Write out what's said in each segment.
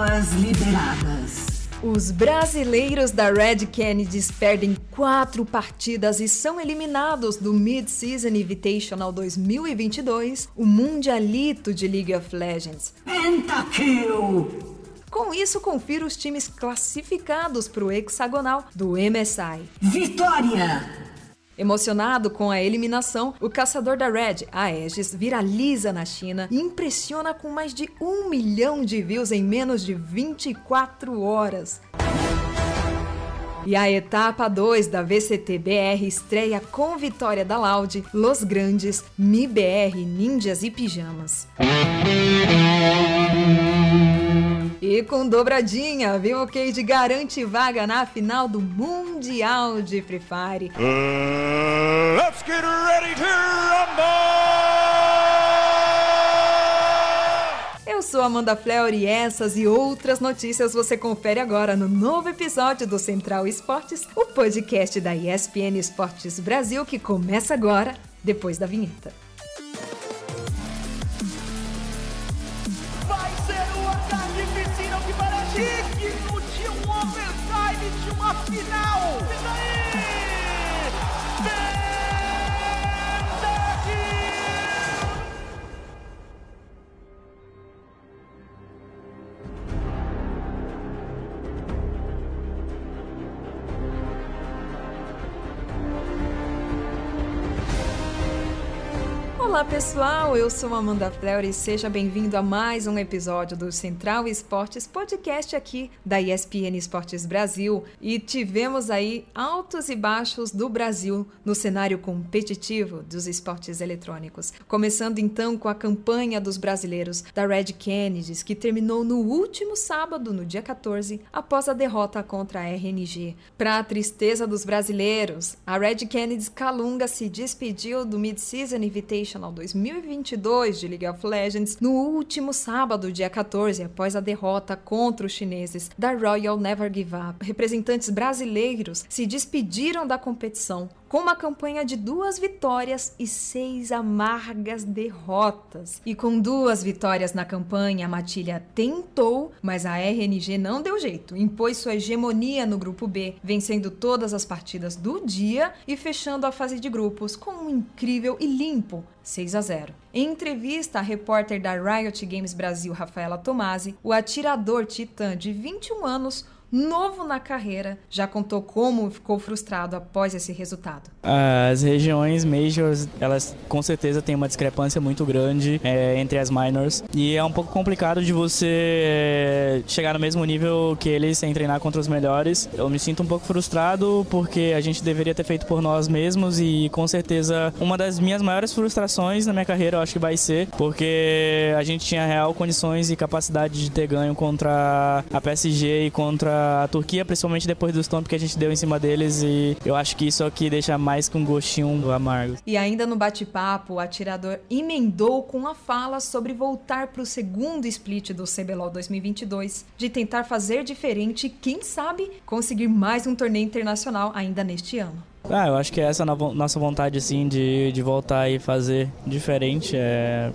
Tropas liberadas. Os brasileiros da Red Kennedys perdem quatro partidas e são eliminados do Mid-Season Invitational 2022, o Mundialito de League of Legends. Pentakill! Com isso, confira os times classificados para o hexagonal do MSI. Vitória! Emocionado com a eliminação, o caçador da Red, Aegis, viraliza na China e impressiona com mais de um milhão de views em menos de 24 horas. E a etapa 2 da VCT-BR estreia com vitória da Loud, Los Grandes, MIBR, Ninjas e Pijamas. E com dobradinha, viu? O Cade garante vaga na final do Mundial de Free Fire. Uh, let's get ready to rumble! Eu sou Amanda Fleur e essas e outras notícias você confere agora no novo episódio do Central Esportes, o podcast da ESPN Esportes Brasil que começa agora, depois da vinheta. Olá pessoal, eu sou Amanda Fleur e seja bem-vindo a mais um episódio do Central Esportes Podcast aqui da ESPN Esportes Brasil. E tivemos aí altos e baixos do Brasil no cenário competitivo dos esportes eletrônicos. Começando então com a campanha dos brasileiros da Red Kennedys, que terminou no último sábado, no dia 14, após a derrota contra a RNG. Para a tristeza dos brasileiros, a Red Kennedys Calunga se despediu do Mid-Season Invitational 2022 de League of Legends no último sábado, dia 14, após a derrota contra os chineses da Royal Never Give Up. Representantes brasileiros se despediram da competição com uma campanha de duas vitórias e seis amargas derrotas. E com duas vitórias na campanha, a Matilha tentou, mas a RNG não deu jeito. Impôs sua hegemonia no grupo B, vencendo todas as partidas do dia e fechando a fase de grupos com um incrível e limpo 6 a 0. Em entrevista à repórter da Riot Games Brasil, Rafaela Tomasi, o atirador titã de 21 anos novo na carreira, já contou como ficou frustrado após esse resultado. As regiões majors, elas com certeza têm uma discrepância muito grande é, entre as minors e é um pouco complicado de você é, chegar no mesmo nível que eles sem treinar contra os melhores. Eu me sinto um pouco frustrado porque a gente deveria ter feito por nós mesmos e com certeza uma das minhas maiores frustrações na minha carreira eu acho que vai ser porque a gente tinha real condições e capacidade de ter ganho contra a PSG e contra a Turquia, principalmente depois do stomp que a gente deu em cima deles e eu acho que isso aqui deixa mais com gostinho amargo. E ainda no bate-papo, o atirador emendou com a fala sobre voltar para o segundo split do CBLOL 2022, de tentar fazer diferente e, quem sabe, conseguir mais um torneio internacional ainda neste ano. Ah, eu acho que essa é a nossa vontade, assim, de, de voltar e fazer diferente. É,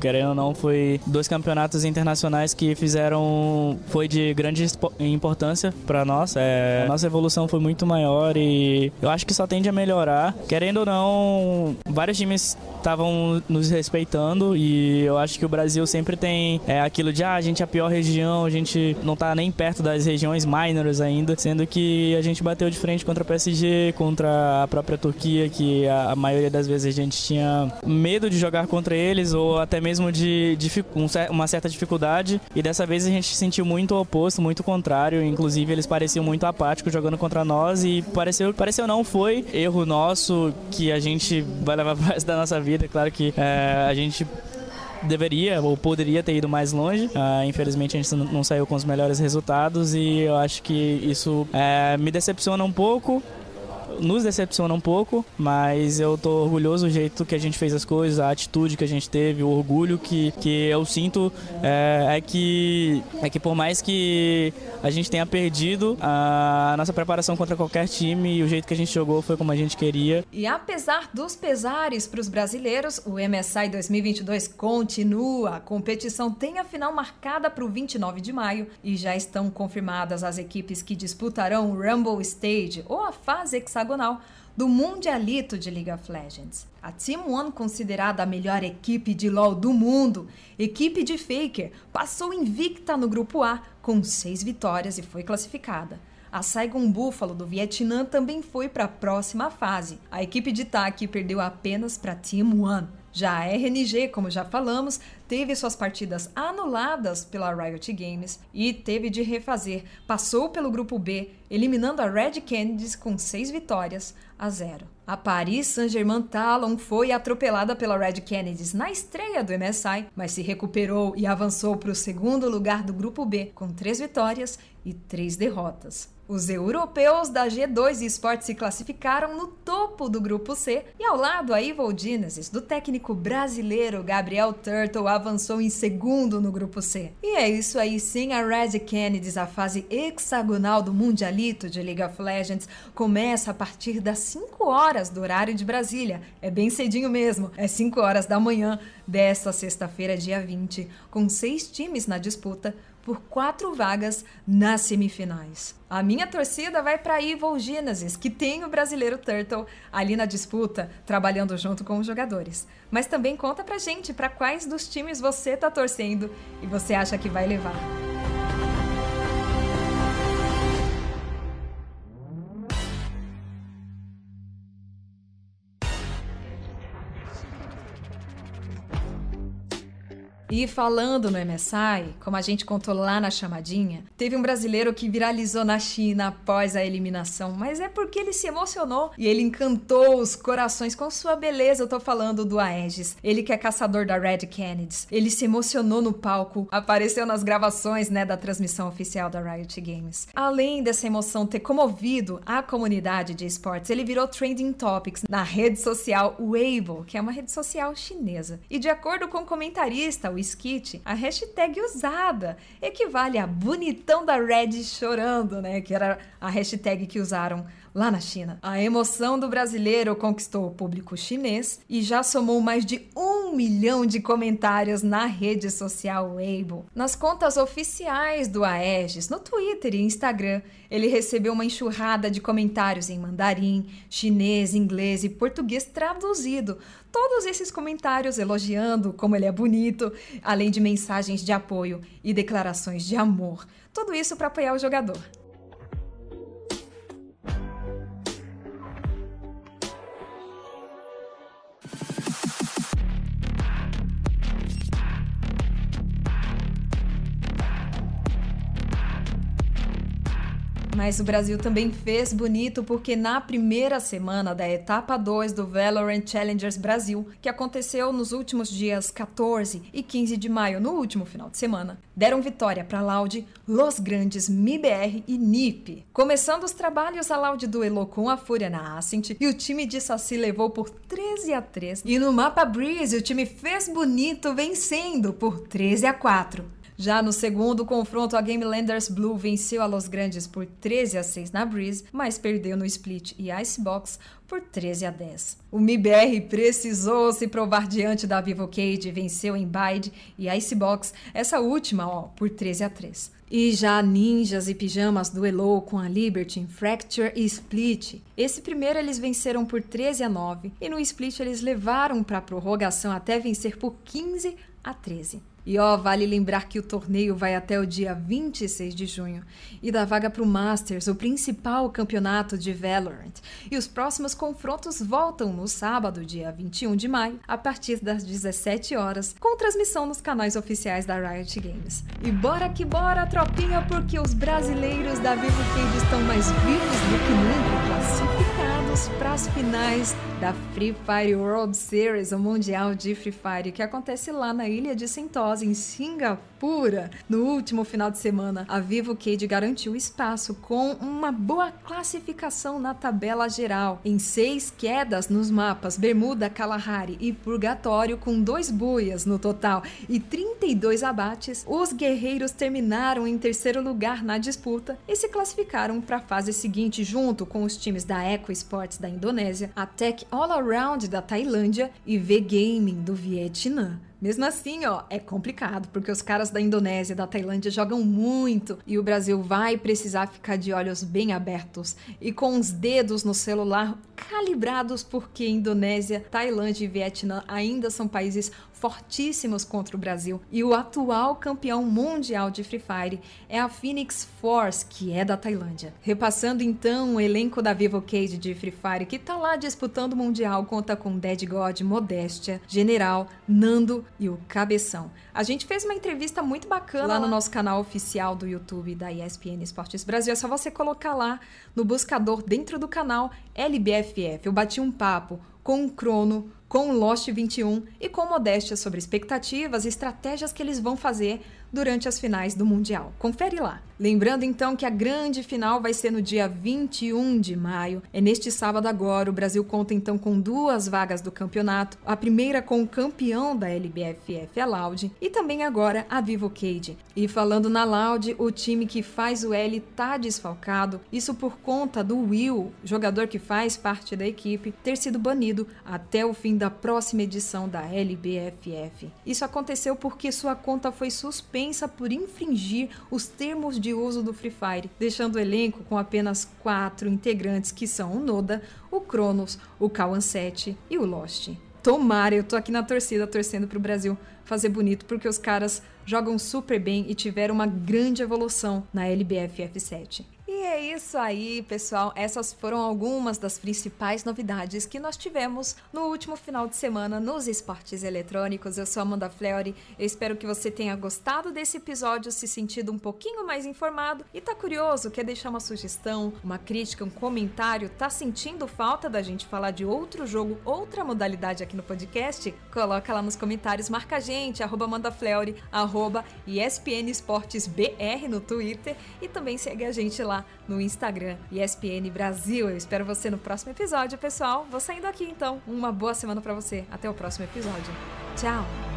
querendo ou não, foi dois campeonatos internacionais que fizeram. foi de grande importância para nós. É, a nossa evolução foi muito maior e eu acho que só tende a melhorar. Querendo ou não, vários times estavam nos respeitando e eu acho que o Brasil sempre tem é, aquilo de ah, a gente é a pior região, a gente não tá nem perto das regiões minors ainda, sendo que a gente bateu de frente contra a PSG, contra a própria Turquia, que a, a maioria das vezes a gente tinha medo de jogar contra eles ou até mesmo de, de um, uma certa dificuldade e dessa vez a gente sentiu muito oposto, muito contrário, inclusive eles pareciam muito apáticos jogando contra nós e pareceu, pareceu não foi erro nosso que a gente vai levar para da nossa vida, é claro que é, a gente deveria ou poderia ter ido mais longe. Uh, infelizmente a gente não saiu com os melhores resultados e eu acho que isso é, me decepciona um pouco. Nos decepciona um pouco, mas eu tô orgulhoso do jeito que a gente fez as coisas, a atitude que a gente teve, o orgulho que, que eu sinto é, é que é que por mais que a gente tenha perdido a nossa preparação contra qualquer time e o jeito que a gente jogou foi como a gente queria. E apesar dos pesares para os brasileiros, o MSI 2022 continua. A competição tem a final marcada para o 29 de maio e já estão confirmadas as equipes que disputarão o Rumble Stage ou a fase hexagonal do Mundialito de League of Legends. A Team One, considerada a melhor equipe de LoL do mundo, equipe de Faker, passou invicta no grupo A com seis vitórias e foi classificada. A Saigon Buffalo do Vietnã também foi para a próxima fase. A equipe de TAC perdeu apenas para Team One. Já a RNG, como já falamos, teve suas partidas anuladas pela Riot Games e teve de refazer. Passou pelo grupo B, eliminando a Red Kennedys com 6 vitórias a 0. A Paris Saint-Germain Talon foi atropelada pela Red Kennedys na estreia do MSI, mas se recuperou e avançou para o segundo lugar do grupo B com 3 vitórias e 3 derrotas. Os europeus da G2 Esports se classificaram no topo do grupo C e ao lado a Evil Genesis do técnico brasileiro Gabriel Turtle avançou em segundo no grupo C. E é isso aí, sim, a Red Kennedys, a fase hexagonal do Mundialito de League of Legends, começa a partir das 5 horas do horário de Brasília. É bem cedinho mesmo, é 5 horas da manhã desta sexta-feira, dia 20, com seis times na disputa por quatro vagas nas semifinais. A minha torcida vai para Evil Genesis, que tem o brasileiro Turtle ali na disputa, trabalhando junto com os jogadores. Mas também conta pra gente para quais dos times você tá torcendo e você acha que vai levar. E falando no MSI, como a gente contou lá na chamadinha, teve um brasileiro que viralizou na China após a eliminação, mas é porque ele se emocionou e ele encantou os corações com sua beleza. Eu tô falando do Aegis, ele que é caçador da Red Kennedys. Ele se emocionou no palco, apareceu nas gravações, né, da transmissão oficial da Riot Games. Além dessa emoção ter comovido a comunidade de esportes, ele virou trending topics na rede social Weibo, que é uma rede social chinesa. E de acordo com o comentarista, o skit, a hashtag usada equivale a bonitão da Red chorando, né? Que era a hashtag que usaram lá na China. A emoção do brasileiro conquistou o público chinês e já somou mais de um milhão de comentários na rede social Weibo. Nas contas oficiais do Aegis, no Twitter e Instagram, ele recebeu uma enxurrada de comentários em mandarim, chinês, inglês e português traduzido. Todos esses comentários elogiando como ele é bonito, além de mensagens de apoio e declarações de amor. Tudo isso para apoiar o jogador. Mas o Brasil também fez bonito porque na primeira semana da etapa 2 do Valorant Challengers Brasil, que aconteceu nos últimos dias 14 e 15 de maio, no último final de semana, deram vitória para Loud, Los Grandes, MIBR e NiP. Começando os trabalhos, a Loud duelou com a Fúria na Ascent e o time de Saci levou por 13 a 3. E no mapa Breeze, o time fez bonito vencendo por 13 a 4. Já no segundo confronto, a Gamelanders Blue venceu a Los Grandes por 13 a 6 na Breeze, mas perdeu no Split e Icebox por 13 a 10. O MIBR precisou se provar diante da Vivo Cage, venceu em Bide e Icebox, essa última, ó, por 13 a 3. E já Ninjas e Pijamas duelou com a Liberty em Fracture e Split. Esse primeiro eles venceram por 13 a 9 e no Split eles levaram para prorrogação até vencer por 15 a 13. E ó, vale lembrar que o torneio vai até o dia 26 de junho e dá vaga para o Masters, o principal campeonato de Valorant. E os próximos confrontos voltam no sábado, dia 21 de maio, a partir das 17 horas, com transmissão nos canais oficiais da Riot Games. E bora que bora, tropinha, porque os brasileiros da Vivo Cage estão mais vivos do que nunca, classificados para as finais da Free Fire World Series, o Mundial de Free Fire, que acontece lá na ilha de Sentosa, em Singapura. No último final de semana, a Vivo Cade garantiu espaço com uma boa classificação na tabela geral, em seis quedas nos mapas Bermuda, Kalahari e Purgatório, com dois buias no total e 32 abates. Os guerreiros terminaram em terceiro lugar na disputa e se classificaram para a fase seguinte junto com os times da Eco Da Indonésia, a Tech All Around da Tailândia e V-Gaming do Vietnã. Mesmo assim, ó, é complicado, porque os caras da Indonésia e da Tailândia jogam muito e o Brasil vai precisar ficar de olhos bem abertos e com os dedos no celular calibrados, porque Indonésia, Tailândia e Vietnã ainda são países fortíssimos contra o Brasil. E o atual campeão mundial de Free Fire é a Phoenix Force, que é da Tailândia. Repassando então o elenco da Vivo Cage de Free Fire, que tá lá disputando o Mundial, conta com Dead God, Modéstia, General, Nando e o Cabeção. A gente fez uma entrevista muito bacana lá no nosso canal oficial do YouTube da ESPN Esportes Brasil. É só você colocar lá no buscador dentro do canal LBFF. Eu bati um papo com o Crono, com o Lost 21 e com Modéstia sobre expectativas e estratégias que eles vão fazer durante as finais do Mundial. Confere lá. Lembrando então que a grande final vai ser no dia 21 de maio. É neste sábado agora. O Brasil conta então com duas vagas do campeonato. A primeira com o campeão da LBFF, a Loud, e também agora a Vivo Cage. E falando na Loud, o time que faz o L tá desfalcado. Isso por conta do Will, jogador que faz parte da equipe, ter sido banido até o fim da próxima edição da LBFF. Isso aconteceu porque sua conta foi suspensa por infringir os termos de uso do Free Fire, deixando o elenco com apenas quatro integrantes que são o Noda, o Cronos, o Kawan 7 e o Lost. Tomara, eu tô aqui na torcida torcendo pro Brasil fazer bonito, porque os caras jogam super bem e tiveram uma grande evolução na LBFF 7. É isso aí, pessoal. Essas foram algumas das principais novidades que nós tivemos no último final de semana nos esportes eletrônicos. Eu sou Amanda Fleury. Eu espero que você tenha gostado desse episódio, se sentido um pouquinho mais informado e tá curioso, quer deixar uma sugestão, uma crítica, um comentário, tá sentindo falta da gente falar de outro jogo, outra modalidade aqui no podcast? Coloca lá nos comentários, marca a gente, arroba Amanda Fleury, arroba ESPN Esportes BR no Twitter e também segue a gente lá no Instagram ESPN Brasil. Eu espero você no próximo episódio, pessoal. Vou saindo aqui então. Uma boa semana para você. Até o próximo episódio. Tchau.